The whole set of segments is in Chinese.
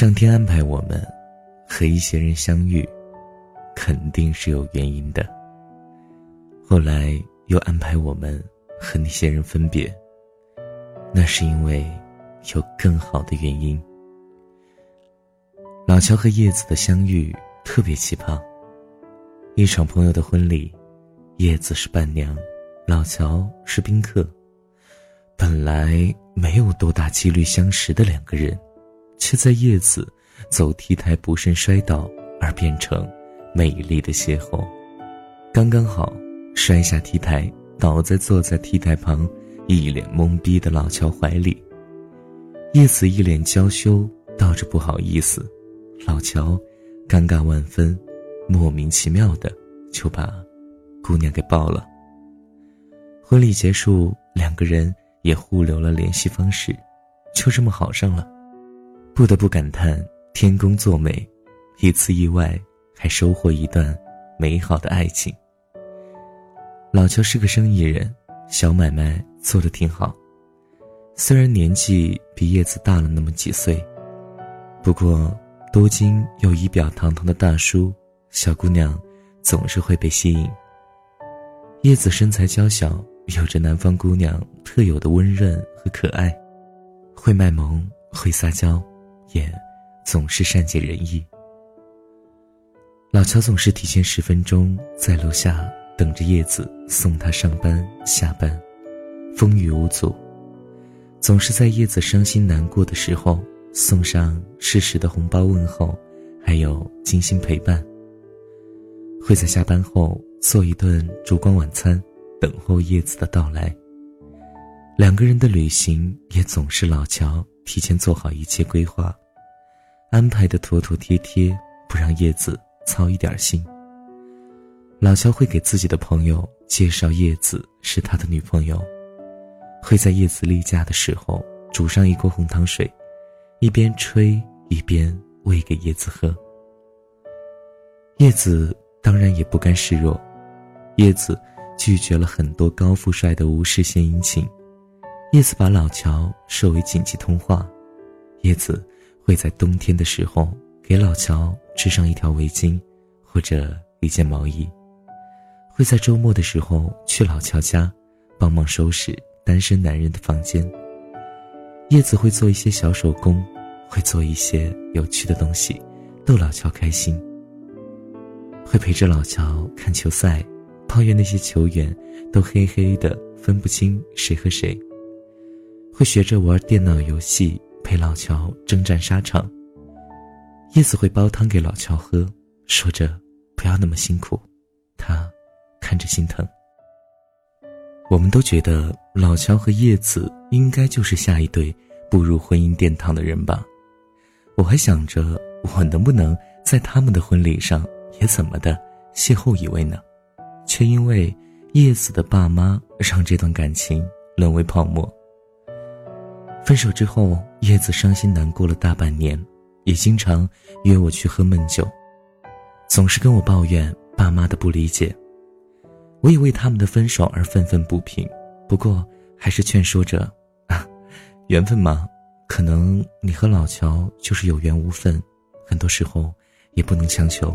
上天安排我们和一些人相遇，肯定是有原因的。后来又安排我们和那些人分别，那是因为有更好的原因。老乔和叶子的相遇特别奇葩。一场朋友的婚礼，叶子是伴娘，老乔是宾客。本来没有多大几率相识的两个人，却在叶子走 T 台不慎摔倒而变成美丽的邂逅。刚刚好摔下 T 台，倒在坐在 T 台旁一脸懵逼的老乔怀里。叶子一脸娇羞，道着不好意思。老乔尴尬万分，莫名其妙的就把姑娘给抱了。婚礼结束，两个人也互留了联系方式，就这么好上了。不得不感叹天公作美，一次意外还收获一段美好的爱情。老乔是个生意人，小买卖做得挺好，虽然年纪比叶子大了那么几岁，不过。多金又仪表堂堂的大叔，小姑娘总是会被吸引。叶子身材娇小，有着南方姑娘特有的温润和可爱，会卖萌，会撒娇，也总是善解人意。老乔总是提前十分钟在楼下等着叶子送他上班下班，风雨无阻，总是在叶子伤心难过的时候。送上适时的红包问候，还有精心陪伴。会在下班后做一顿烛光晚餐，等候叶子的到来。两个人的旅行也总是老乔提前做好一切规划，安排的妥妥帖帖，不让叶子操一点心。老乔会给自己的朋友介绍叶子是他的女朋友，会在叶子例假的时候煮上一锅红糖水。一边吹一边喂给叶子喝。叶子当然也不甘示弱，叶子拒绝了很多高富帅的无事献殷勤。叶子把老乔设为紧急通话，叶子会在冬天的时候给老乔织上一条围巾，或者一件毛衣，会在周末的时候去老乔家，帮忙收拾单身男人的房间。叶子会做一些小手工，会做一些有趣的东西，逗老乔开心。会陪着老乔看球赛，抱怨那些球员都黑黑的，分不清谁和谁。会学着玩电脑游戏，陪老乔征战沙场。叶子会煲汤给老乔喝，说着不要那么辛苦，他看着心疼。我们都觉得老乔和叶子应该就是下一对步入婚姻殿堂的人吧。我还想着我能不能在他们的婚礼上也怎么的邂逅一位呢，却因为叶子的爸妈让这段感情沦为泡沫。分手之后，叶子伤心难过了大半年，也经常约我去喝闷酒，总是跟我抱怨爸妈的不理解。我也为他们的分手而愤愤不平，不过还是劝说着：“啊，缘分嘛，可能你和老乔就是有缘无分，很多时候也不能强求。”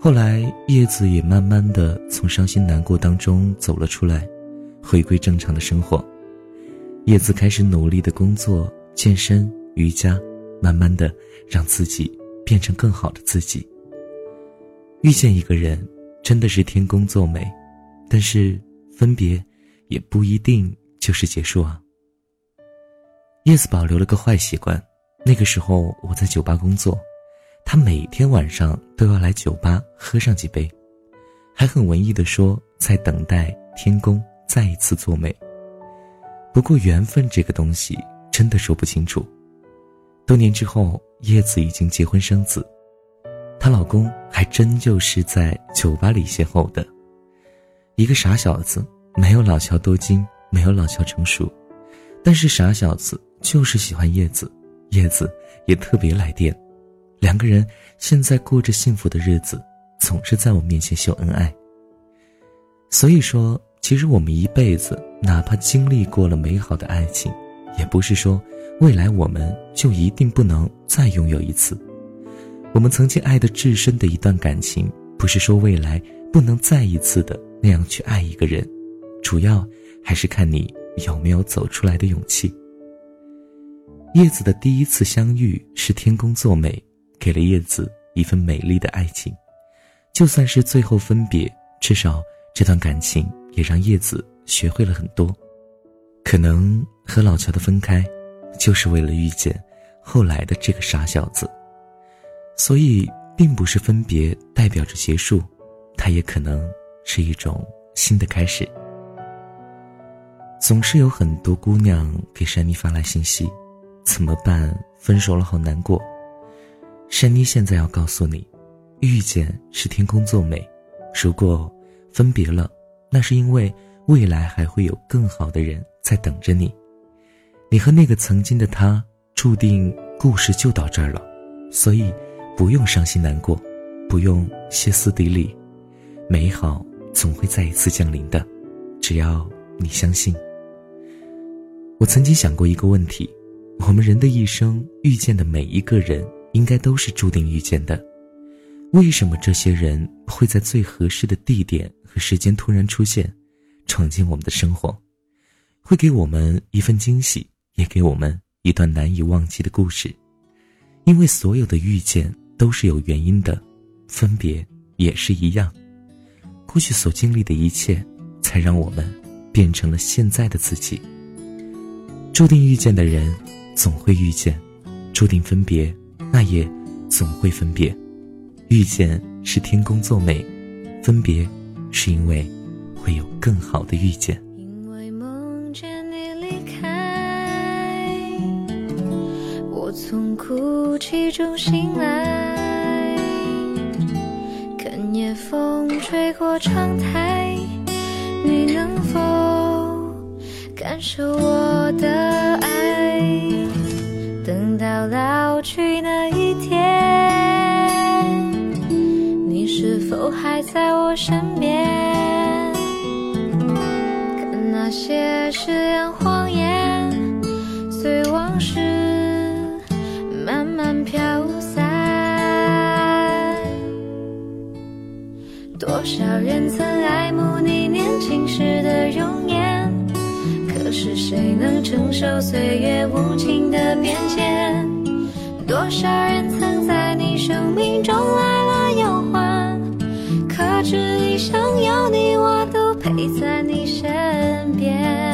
后来叶子也慢慢的从伤心难过当中走了出来，回归正常的生活。叶子开始努力的工作、健身、瑜伽，慢慢的让自己变成更好的自己。遇见一个人。真的是天公作美，但是分别也不一定就是结束啊。叶子保留了个坏习惯，那个时候我在酒吧工作，他每天晚上都要来酒吧喝上几杯，还很文艺的说在等待天公再一次作美。不过缘分这个东西真的说不清楚。多年之后，叶子已经结婚生子。她老公还真就是在酒吧里邂逅的，一个傻小子，没有老乔多金，没有老乔成熟，但是傻小子就是喜欢叶子，叶子也特别来电，两个人现在过着幸福的日子，总是在我面前秀恩爱。所以说，其实我们一辈子，哪怕经历过了美好的爱情，也不是说未来我们就一定不能再拥有一次。我们曾经爱的至深的一段感情，不是说未来不能再一次的那样去爱一个人，主要还是看你有没有走出来的勇气。叶子的第一次相遇是天公作美，给了叶子一份美丽的爱情。就算是最后分别，至少这段感情也让叶子学会了很多。可能和老乔的分开，就是为了遇见后来的这个傻小子。所以，并不是分别代表着结束，它也可能是一种新的开始。总是有很多姑娘给珊妮发来信息：“怎么办？分手了，好难过。”珊妮现在要告诉你，遇见是天公作美，如果分别了，那是因为未来还会有更好的人在等着你。你和那个曾经的他，注定故事就到这儿了，所以。不用伤心难过，不用歇斯底里，美好总会再一次降临的，只要你相信。我曾经想过一个问题：我们人的一生遇见的每一个人，应该都是注定遇见的，为什么这些人会在最合适的地点和时间突然出现，闯进我们的生活，会给我们一份惊喜，也给我们一段难以忘记的故事？因为所有的遇见。都是有原因的，分别也是一样。过去所经历的一切，才让我们变成了现在的自己。注定遇见的人，总会遇见；注定分别，那也总会分别。遇见是天公作美，分别是因为会有更好的遇见。因为梦见你离开，我从哭泣中醒来。看夜风吹过窗台，你能否感受我的爱？等到老去那一天，你是否还在我身边？多少人曾爱慕你年轻时的容颜，可是谁能承受岁月无情的变迁？多少人曾在你生命中来了又还，可知一生有你，我都陪在你身边。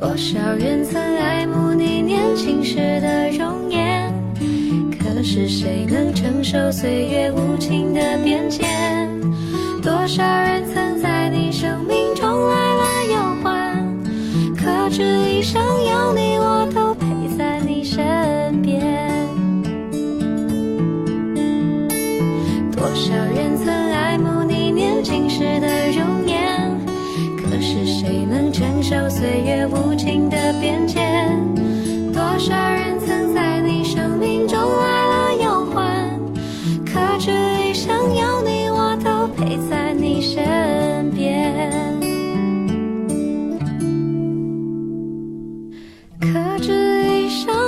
多少人曾爱慕你年轻时的容颜，可是谁能承受岁月无情的变迁？受岁月无情的变迁多少人曾在你生命中来了又还可知一生有你我都陪在你身边可知一生